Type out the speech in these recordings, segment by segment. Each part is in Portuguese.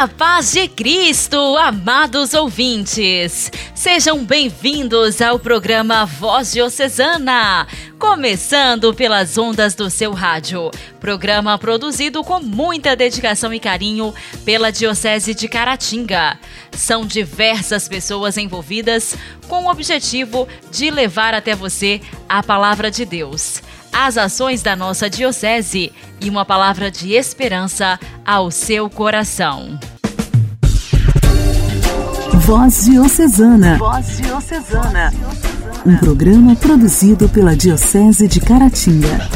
A paz de Cristo, amados ouvintes! Sejam bem-vindos ao programa Voz Diocesana, começando pelas ondas do seu rádio. Programa produzido com muita dedicação e carinho pela Diocese de Caratinga. São diversas pessoas envolvidas com o objetivo de levar até você a palavra de Deus as ações da nossa Diocese e uma palavra de esperança ao seu coração. Voz Diocesana. Voz Diocesana. Um programa produzido pela Diocese de Caratinga.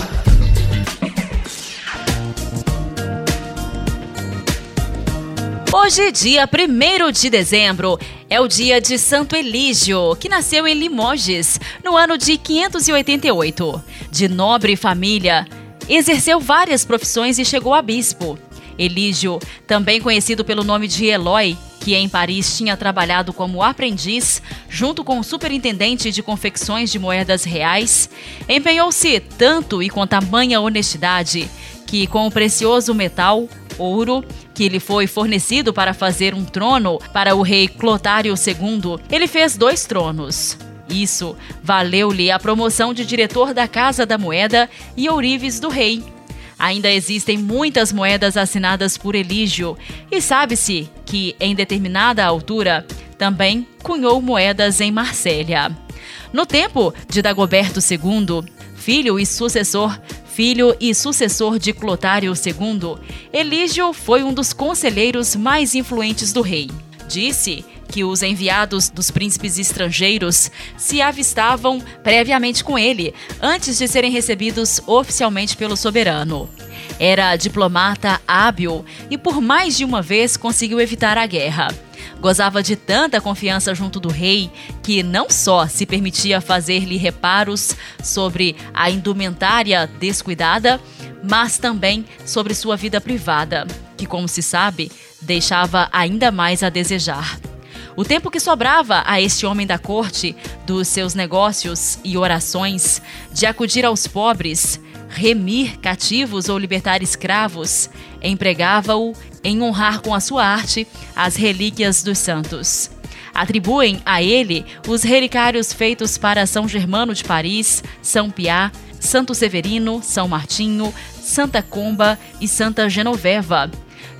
Hoje, dia 1 de dezembro, é o dia de Santo Elígio, que nasceu em Limoges no ano de 588. De nobre família, exerceu várias profissões e chegou a bispo. Elígio, também conhecido pelo nome de Eloy, que em Paris tinha trabalhado como aprendiz, junto com o superintendente de confecções de moedas reais, empenhou-se tanto e com tamanha honestidade que, com o precioso metal, ouro, que lhe foi fornecido para fazer um trono para o rei Clotário II, ele fez dois tronos. Isso valeu-lhe a promoção de diretor da Casa da Moeda e ourives do rei. Ainda existem muitas moedas assinadas por Elígio, e sabe-se que, em determinada altura, também cunhou moedas em Marsella. No tempo de Dagoberto II, filho e sucessor, filho e sucessor de Clotário II, Elígio foi um dos conselheiros mais influentes do rei. Disse que os enviados dos príncipes estrangeiros se avistavam previamente com ele, antes de serem recebidos oficialmente pelo soberano. Era diplomata hábil e por mais de uma vez conseguiu evitar a guerra. Gozava de tanta confiança junto do rei que não só se permitia fazer-lhe reparos sobre a indumentária descuidada, mas também sobre sua vida privada, que, como se sabe, deixava ainda mais a desejar. O tempo que sobrava a este homem da corte, dos seus negócios e orações, de acudir aos pobres, remir cativos ou libertar escravos, empregava-o em honrar com a sua arte as relíquias dos santos. Atribuem a ele os relicários feitos para São Germano de Paris, São Piá, Santo Severino, São Martinho, Santa Comba e Santa Genoveva.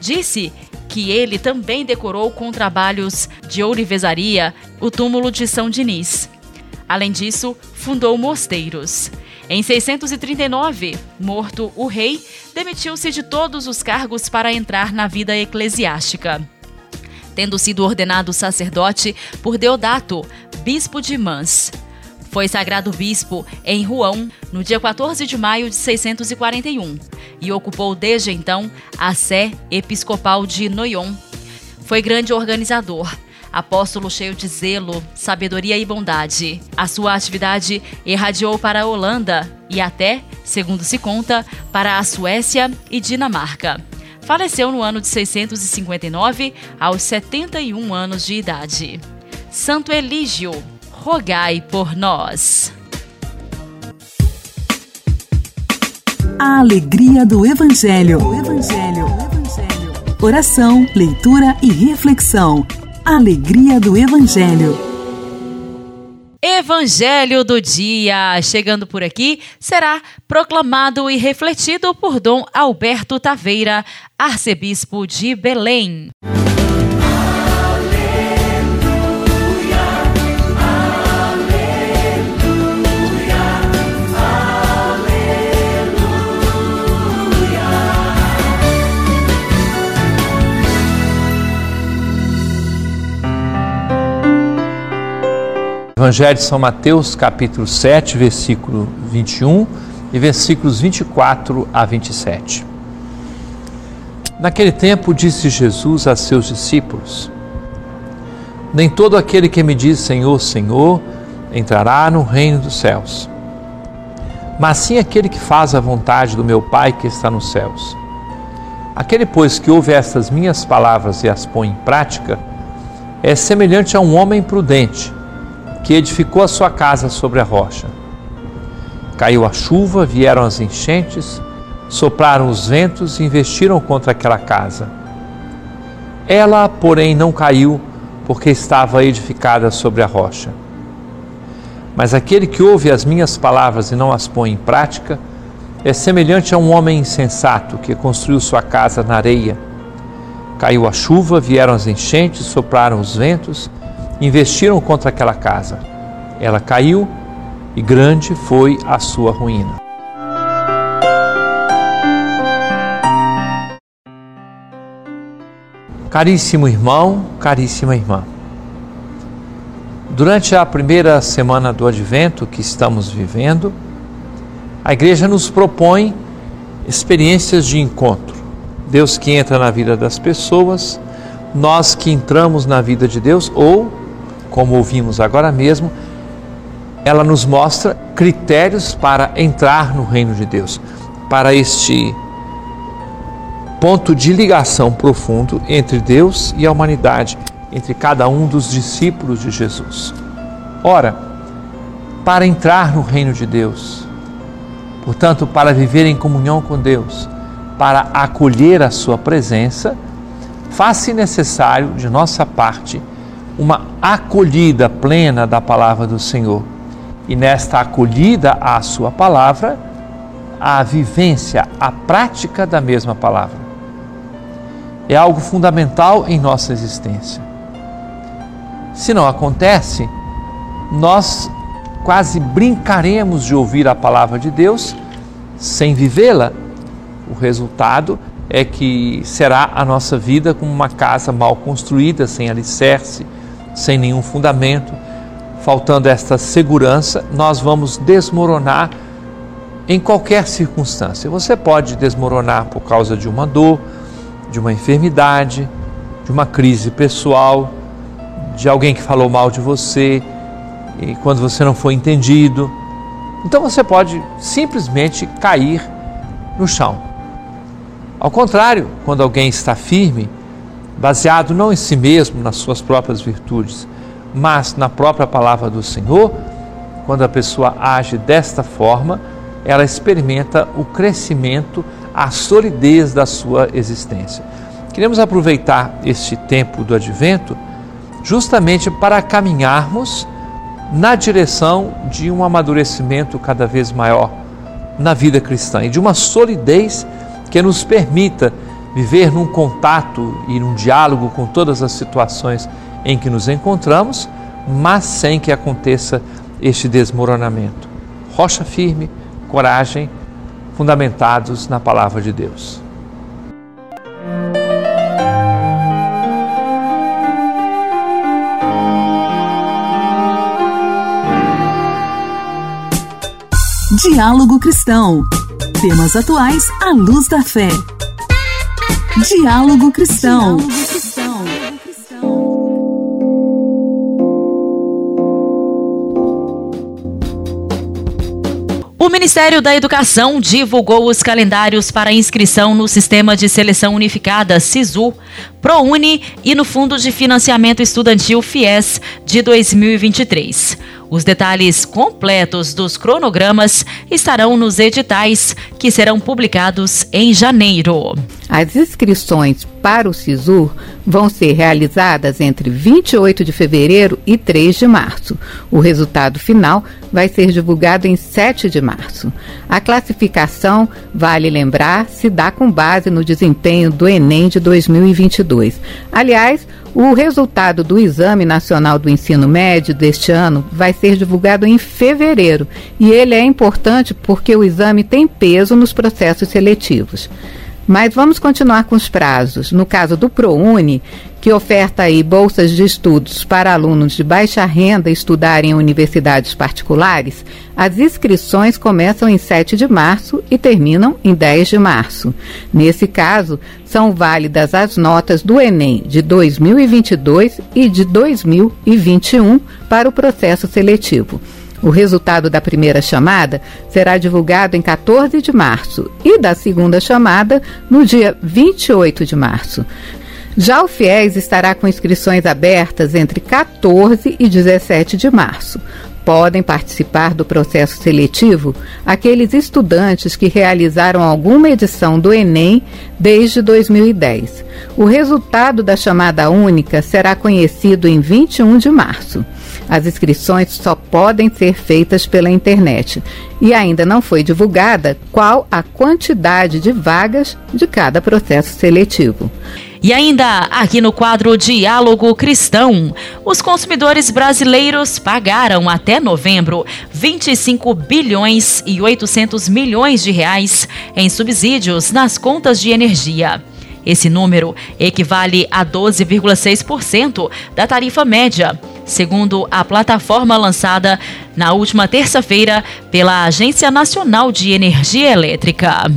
Disse que ele também decorou com trabalhos de ourivesaria o túmulo de São Dinis. Além disso, fundou mosteiros. Em 639, morto o rei, demitiu-se de todos os cargos para entrar na vida eclesiástica. Tendo sido ordenado sacerdote por Deodato, bispo de Mans. Foi sagrado bispo em Rouen no dia 14 de maio de 641 e ocupou desde então a sé episcopal de Noyon. Foi grande organizador, apóstolo cheio de zelo, sabedoria e bondade. A sua atividade irradiou para a Holanda e até, segundo se conta, para a Suécia e Dinamarca. Faleceu no ano de 659, aos 71 anos de idade. Santo Elígio, rogai por nós. A alegria do Evangelho. O Evangelho. O Evangelho. Oração, leitura e reflexão. Alegria do Evangelho. Evangelho do dia, chegando por aqui, será proclamado e refletido por Dom Alberto Taveira, arcebispo de Belém. Evangelho de São Mateus, capítulo 7, versículo 21 e versículos 24 a 27. Naquele tempo disse Jesus a seus discípulos: Nem todo aquele que me diz Senhor, Senhor, entrará no reino dos céus, mas sim aquele que faz a vontade do meu Pai que está nos céus. Aquele, pois, que ouve estas minhas palavras e as põe em prática, é semelhante a um homem prudente que edificou a sua casa sobre a rocha. Caiu a chuva, vieram as enchentes, sopraram os ventos e investiram contra aquela casa. Ela, porém, não caiu, porque estava edificada sobre a rocha. Mas aquele que ouve as minhas palavras e não as põe em prática, é semelhante a um homem insensato que construiu sua casa na areia. Caiu a chuva, vieram as enchentes, sopraram os ventos, investiram contra aquela casa. Ela caiu e grande foi a sua ruína. Caríssimo irmão, caríssima irmã. Durante a primeira semana do advento que estamos vivendo, a igreja nos propõe experiências de encontro. Deus que entra na vida das pessoas, nós que entramos na vida de Deus, ou, como ouvimos agora mesmo, ela nos mostra critérios para entrar no reino de Deus, para este ponto de ligação profundo entre Deus e a humanidade, entre cada um dos discípulos de Jesus. Ora, para entrar no reino de Deus, Portanto, para viver em comunhão com Deus, para acolher a Sua presença, faz-se necessário de nossa parte uma acolhida plena da palavra do Senhor. E nesta acolhida à Sua palavra, a vivência, a prática da mesma palavra. É algo fundamental em nossa existência. Se não acontece, nós quase brincaremos de ouvir a palavra de Deus sem vivê-la. O resultado é que será a nossa vida como uma casa mal construída, sem alicerce, sem nenhum fundamento. Faltando esta segurança, nós vamos desmoronar em qualquer circunstância. Você pode desmoronar por causa de uma dor, de uma enfermidade, de uma crise pessoal, de alguém que falou mal de você, e quando você não foi entendido. Então você pode simplesmente cair no chão. Ao contrário, quando alguém está firme, baseado não em si mesmo, nas suas próprias virtudes, mas na própria palavra do Senhor, quando a pessoa age desta forma, ela experimenta o crescimento, a solidez da sua existência. Queremos aproveitar este tempo do advento justamente para caminharmos na direção de um amadurecimento cada vez maior na vida cristã e de uma solidez que nos permita viver num contato e num diálogo com todas as situações em que nos encontramos, mas sem que aconteça este desmoronamento. Rocha firme, coragem, fundamentados na palavra de Deus. Diálogo Cristão. Temas atuais à luz da fé. Diálogo Cristão. O Ministério da Educação divulgou os calendários para inscrição no Sistema de Seleção Unificada SISU, ProUni e no Fundo de Financiamento Estudantil FIES de 2023. Os detalhes completos dos cronogramas estarão nos editais, que serão publicados em janeiro. As inscrições para o SISU vão ser realizadas entre 28 de fevereiro e 3 de março. O resultado final vai ser divulgado em 7 de março. A classificação, vale lembrar, se dá com base no desempenho do Enem de 2022. Aliás, o resultado do Exame Nacional do Ensino Médio deste ano vai ser divulgado em fevereiro e ele é importante porque o exame tem peso nos processos seletivos. Mas vamos continuar com os prazos. No caso do ProUni, que oferta aí bolsas de estudos para alunos de baixa renda estudarem em universidades particulares, as inscrições começam em 7 de março e terminam em 10 de março. Nesse caso, são válidas as notas do Enem de 2022 e de 2021 para o processo seletivo. O resultado da primeira chamada será divulgado em 14 de março e da segunda chamada no dia 28 de março. Já o FIES estará com inscrições abertas entre 14 e 17 de março. Podem participar do processo seletivo aqueles estudantes que realizaram alguma edição do Enem desde 2010. O resultado da chamada única será conhecido em 21 de março. As inscrições só podem ser feitas pela internet e ainda não foi divulgada qual a quantidade de vagas de cada processo seletivo. E ainda aqui no quadro Diálogo Cristão, os consumidores brasileiros pagaram até novembro 25 bilhões e 800 milhões de reais em subsídios nas contas de energia. Esse número equivale a 12,6% da tarifa média segundo a plataforma lançada na última terça-feira pela Agência Nacional de Energia Elétrica.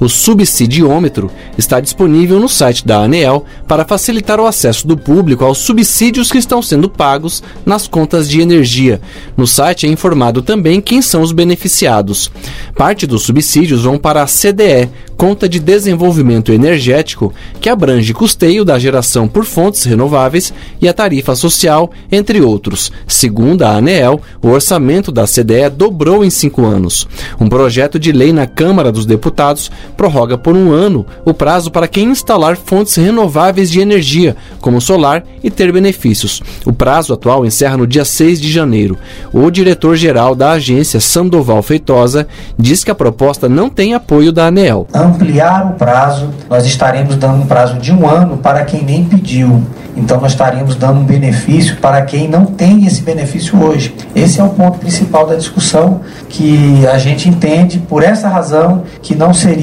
O subsidiômetro está disponível no site da ANEEL para facilitar o acesso do público aos subsídios que estão sendo pagos nas contas de energia. No site é informado também quem são os beneficiados. Parte dos subsídios vão para a CDE, Conta de Desenvolvimento Energético, que abrange custeio da geração por fontes renováveis e a tarifa social, entre outros. Segundo a ANEEL, o orçamento da CDE dobrou em cinco anos. Um projeto de lei na Câmara dos Deputados prorroga por um ano o prazo para quem instalar fontes renováveis de energia, como solar, e ter benefícios. O prazo atual encerra no dia 6 de janeiro. O diretor-geral da agência, Sandoval Feitosa, diz que a proposta não tem apoio da ANEEL ampliar o prazo, nós estaremos dando um prazo de um ano para quem nem pediu. Então, nós estaríamos dando um benefício para quem não tem esse benefício hoje. Esse é o ponto principal da discussão, que a gente entende, por essa razão, que não seria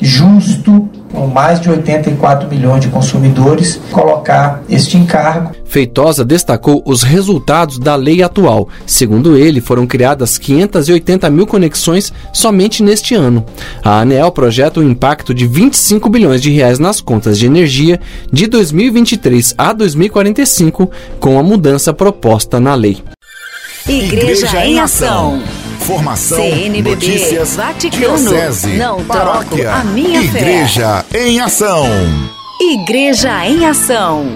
justo com mais de 84 milhões de consumidores, colocar este encargo. Feitosa destacou os resultados da lei atual. Segundo ele, foram criadas 580 mil conexões somente neste ano. A ANEL projeta um impacto de 25 bilhões de reais nas contas de energia de 2023 a 2045, com a mudança proposta na lei. Igreja, Igreja em Ação. Formação, CNBB, notícias, Vaticano, diocese, não paróquia, a minha Igreja fé. em Ação. Igreja em Ação.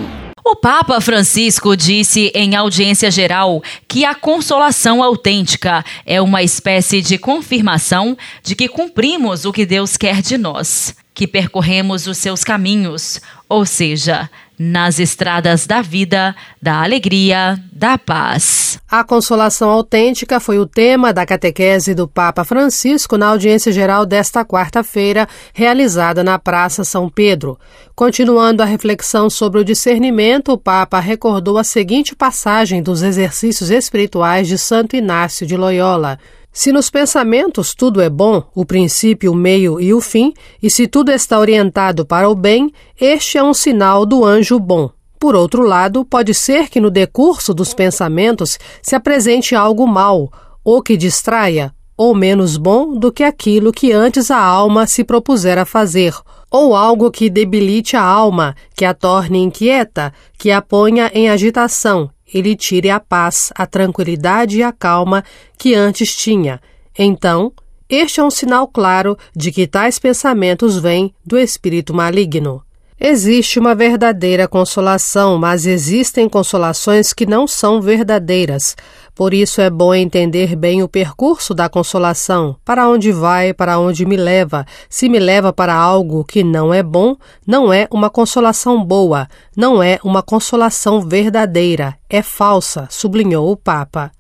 O Papa Francisco disse em audiência geral que a consolação autêntica é uma espécie de confirmação de que cumprimos o que Deus quer de nós, que percorremos os seus caminhos, ou seja, nas estradas da vida, da alegria, da paz. A consolação autêntica foi o tema da catequese do Papa Francisco na audiência geral desta quarta-feira, realizada na Praça São Pedro. Continuando a reflexão sobre o discernimento, o Papa recordou a seguinte passagem dos exercícios espirituais de Santo Inácio de Loyola. Se nos pensamentos tudo é bom, o princípio, o meio e o fim, e se tudo está orientado para o bem, este é um sinal do anjo bom. Por outro lado, pode ser que no decurso dos pensamentos se apresente algo mal, ou que distraia, ou menos bom do que aquilo que antes a alma se propusera fazer, ou algo que debilite a alma, que a torne inquieta, que a ponha em agitação ele tire a paz, a tranquilidade e a calma que antes tinha. Então, este é um sinal claro de que tais pensamentos vêm do espírito maligno. Existe uma verdadeira consolação, mas existem consolações que não são verdadeiras. Por isso é bom entender bem o percurso da consolação, para onde vai, para onde me leva. Se me leva para algo que não é bom, não é uma consolação boa, não é uma consolação verdadeira, é falsa, sublinhou o Papa.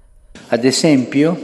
Ad esempio,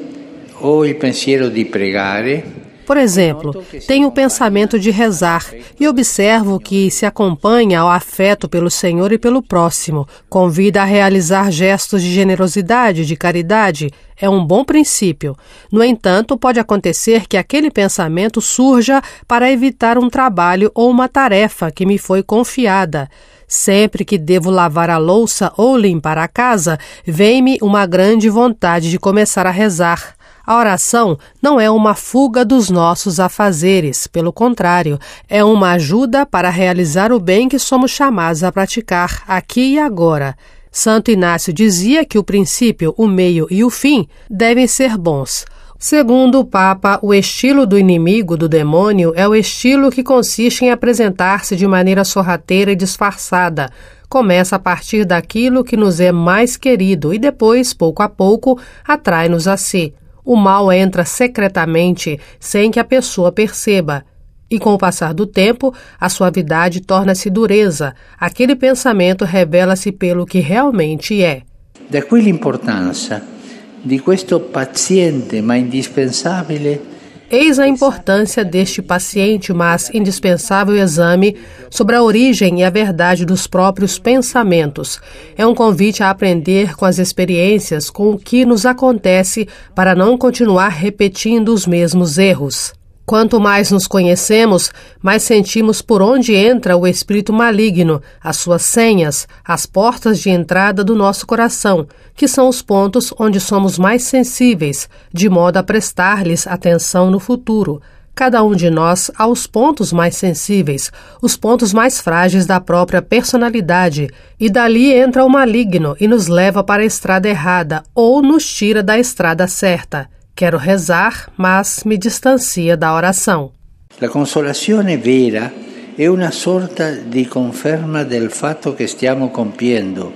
ho il pensiero di pregare por exemplo, tenho o pensamento de rezar e observo que se acompanha ao afeto pelo Senhor e pelo próximo, convida a realizar gestos de generosidade, de caridade. É um bom princípio. No entanto, pode acontecer que aquele pensamento surja para evitar um trabalho ou uma tarefa que me foi confiada. Sempre que devo lavar a louça ou limpar a casa, vem-me uma grande vontade de começar a rezar. A oração não é uma fuga dos nossos afazeres, pelo contrário, é uma ajuda para realizar o bem que somos chamados a praticar aqui e agora. Santo Inácio dizia que o princípio, o meio e o fim devem ser bons. Segundo o Papa, o estilo do inimigo, do demônio, é o estilo que consiste em apresentar-se de maneira sorrateira e disfarçada. Começa a partir daquilo que nos é mais querido e depois, pouco a pouco, atrai-nos a si. O mal entra secretamente, sem que a pessoa perceba. E com o passar do tempo, a suavidade torna-se dureza, aquele pensamento revela-se pelo que realmente é. Da qui l'importanza di questo paziente ma indispensabile Eis a importância deste paciente, mas indispensável exame sobre a origem e a verdade dos próprios pensamentos. É um convite a aprender com as experiências, com o que nos acontece, para não continuar repetindo os mesmos erros. Quanto mais nos conhecemos, mais sentimos por onde entra o espírito maligno, as suas senhas, as portas de entrada do nosso coração, que são os pontos onde somos mais sensíveis, de modo a prestar-lhes atenção no futuro. Cada um de nós aos pontos mais sensíveis, os pontos mais frágeis da própria personalidade, e dali entra o maligno e nos leva para a estrada errada ou nos tira da estrada certa. Quero rezar, mas me distancia da oração. La consolazione vera è una sorta di conferma del fatto che stiamo compiendo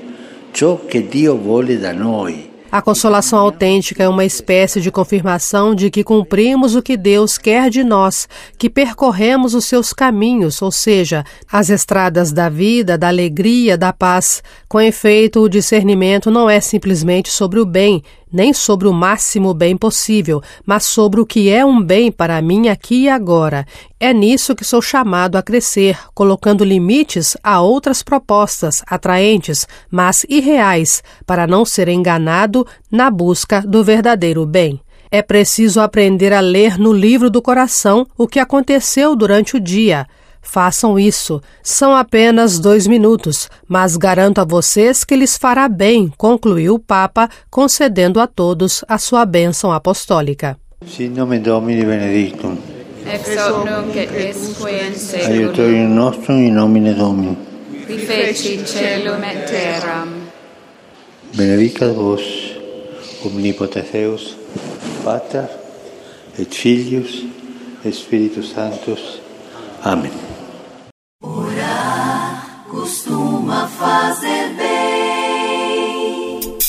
ciò che Dio vuole da noi. A consolação autêntica é uma espécie de confirmação de que cumprimos o que Deus quer de nós, que percorremos os seus caminhos, ou seja, as estradas da vida, da alegria, da paz. Com efeito, o discernimento não é simplesmente sobre o bem, nem sobre o máximo bem possível, mas sobre o que é um bem para mim aqui e agora. É nisso que sou chamado a crescer, colocando limites a outras propostas atraentes, mas irreais, para não ser enganado na busca do verdadeiro bem. É preciso aprender a ler no livro do coração o que aconteceu durante o dia Façam isso. São apenas dois minutos, mas garanto a vocês que lhes fará bem, concluiu o Papa, concedendo a todos a sua bênção apostólica. Sin nome Domini benedictum. Ex hoc nunc et usque in seculum. Aiutorium nostrum in nomine Domini. Qui feci celum et terram. Benedicat vos, omnipotens Deus, Pater, et Filius, et Spiritus Sanctus. Amém. Orar costuma fazer bem.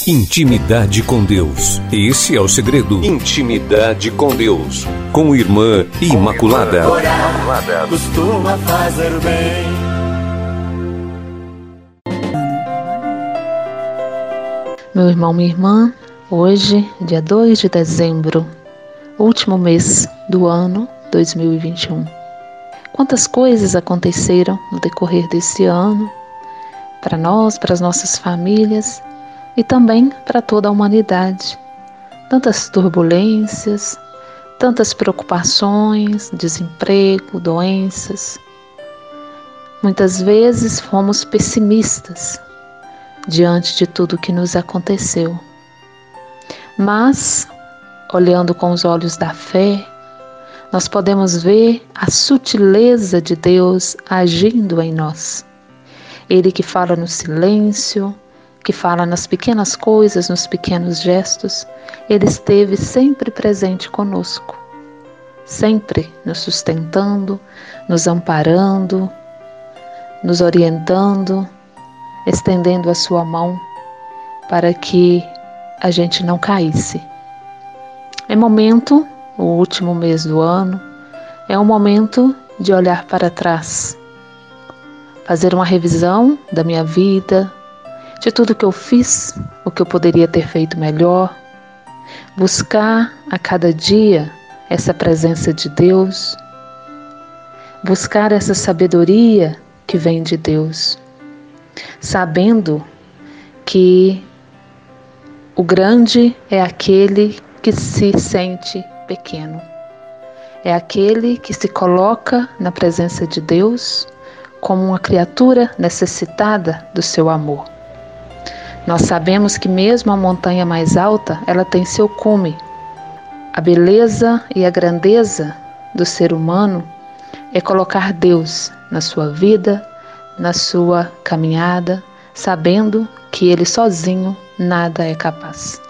Intimidade com Deus. Esse é o segredo. Intimidade com Deus. Com Irmã Imaculada. Orar costuma fazer bem. Meu irmão, minha irmã, hoje, dia 2 de dezembro, último mês do ano 2021. Quantas coisas aconteceram no decorrer desse ano para nós, para as nossas famílias e também para toda a humanidade. Tantas turbulências, tantas preocupações, desemprego, doenças. Muitas vezes fomos pessimistas diante de tudo que nos aconteceu. Mas, olhando com os olhos da fé, nós podemos ver a sutileza de Deus agindo em nós. Ele que fala no silêncio, que fala nas pequenas coisas, nos pequenos gestos, ele esteve sempre presente conosco, sempre nos sustentando, nos amparando, nos orientando, estendendo a sua mão para que a gente não caísse. É momento o último mês do ano, é um momento de olhar para trás, fazer uma revisão da minha vida, de tudo que eu fiz, o que eu poderia ter feito melhor, buscar a cada dia essa presença de Deus, buscar essa sabedoria que vem de Deus, sabendo que o grande é aquele que se sente pequeno. É aquele que se coloca na presença de Deus como uma criatura necessitada do seu amor. Nós sabemos que mesmo a montanha mais alta, ela tem seu cume. A beleza e a grandeza do ser humano é colocar Deus na sua vida, na sua caminhada, sabendo que ele sozinho nada é capaz.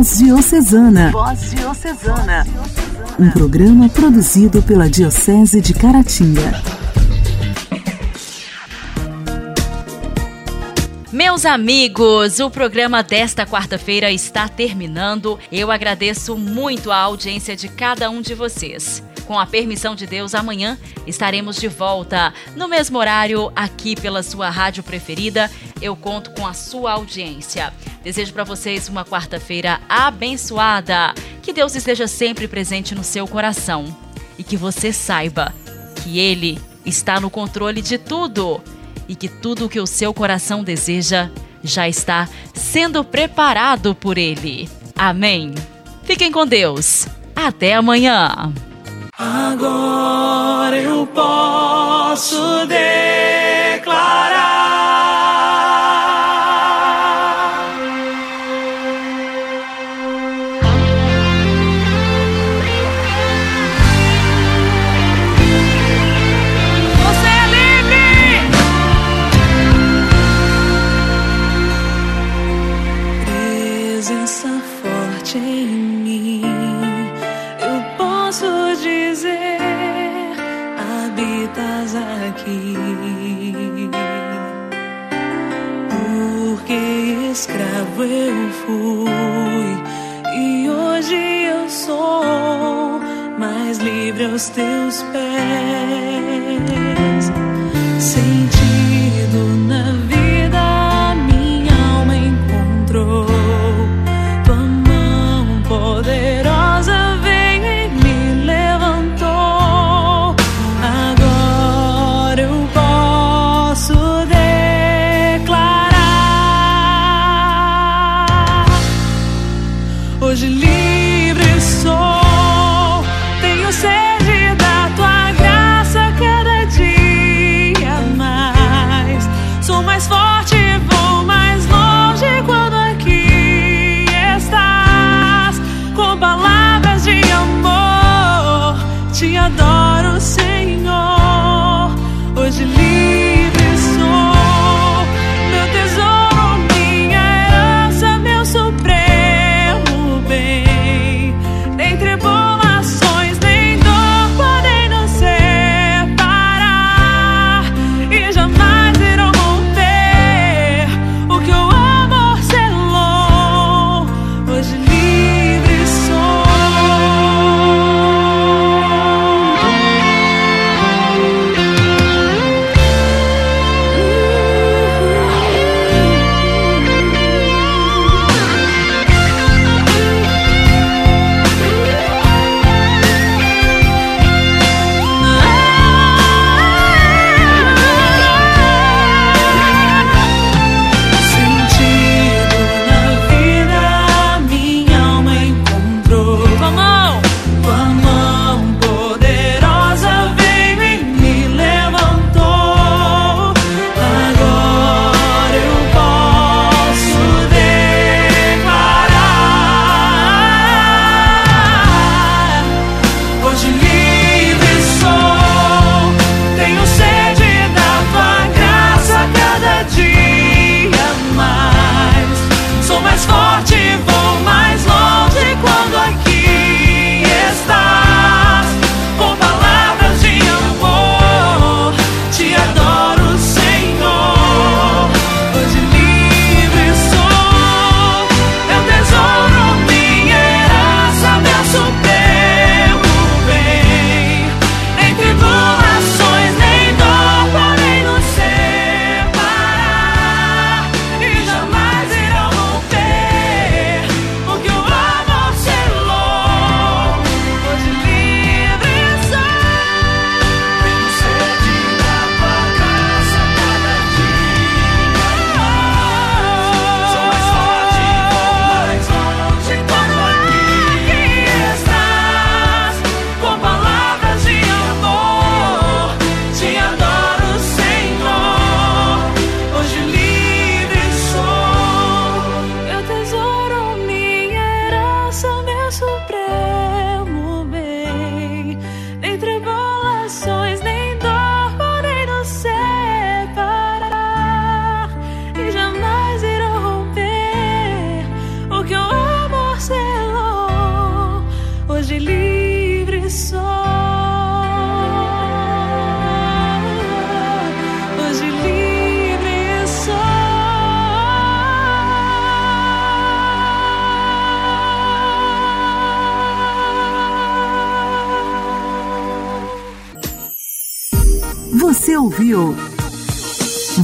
Voz Diocesana. Voz Diocesana. Um programa produzido pela Diocese de Caratinga. Meus amigos, o programa desta quarta-feira está terminando. Eu agradeço muito a audiência de cada um de vocês. Com a permissão de Deus, amanhã estaremos de volta no mesmo horário aqui pela sua rádio preferida. Eu conto com a sua audiência. Desejo para vocês uma quarta-feira abençoada. Que Deus esteja sempre presente no seu coração e que você saiba que Ele está no controle de tudo e que tudo o que o seu coração deseja já está sendo preparado por Ele. Amém. Fiquem com Deus. Até amanhã. Agora eu posso declarar. Habitas aqui. Porque escravo eu fui e hoje eu sou mais livre aos teus pés.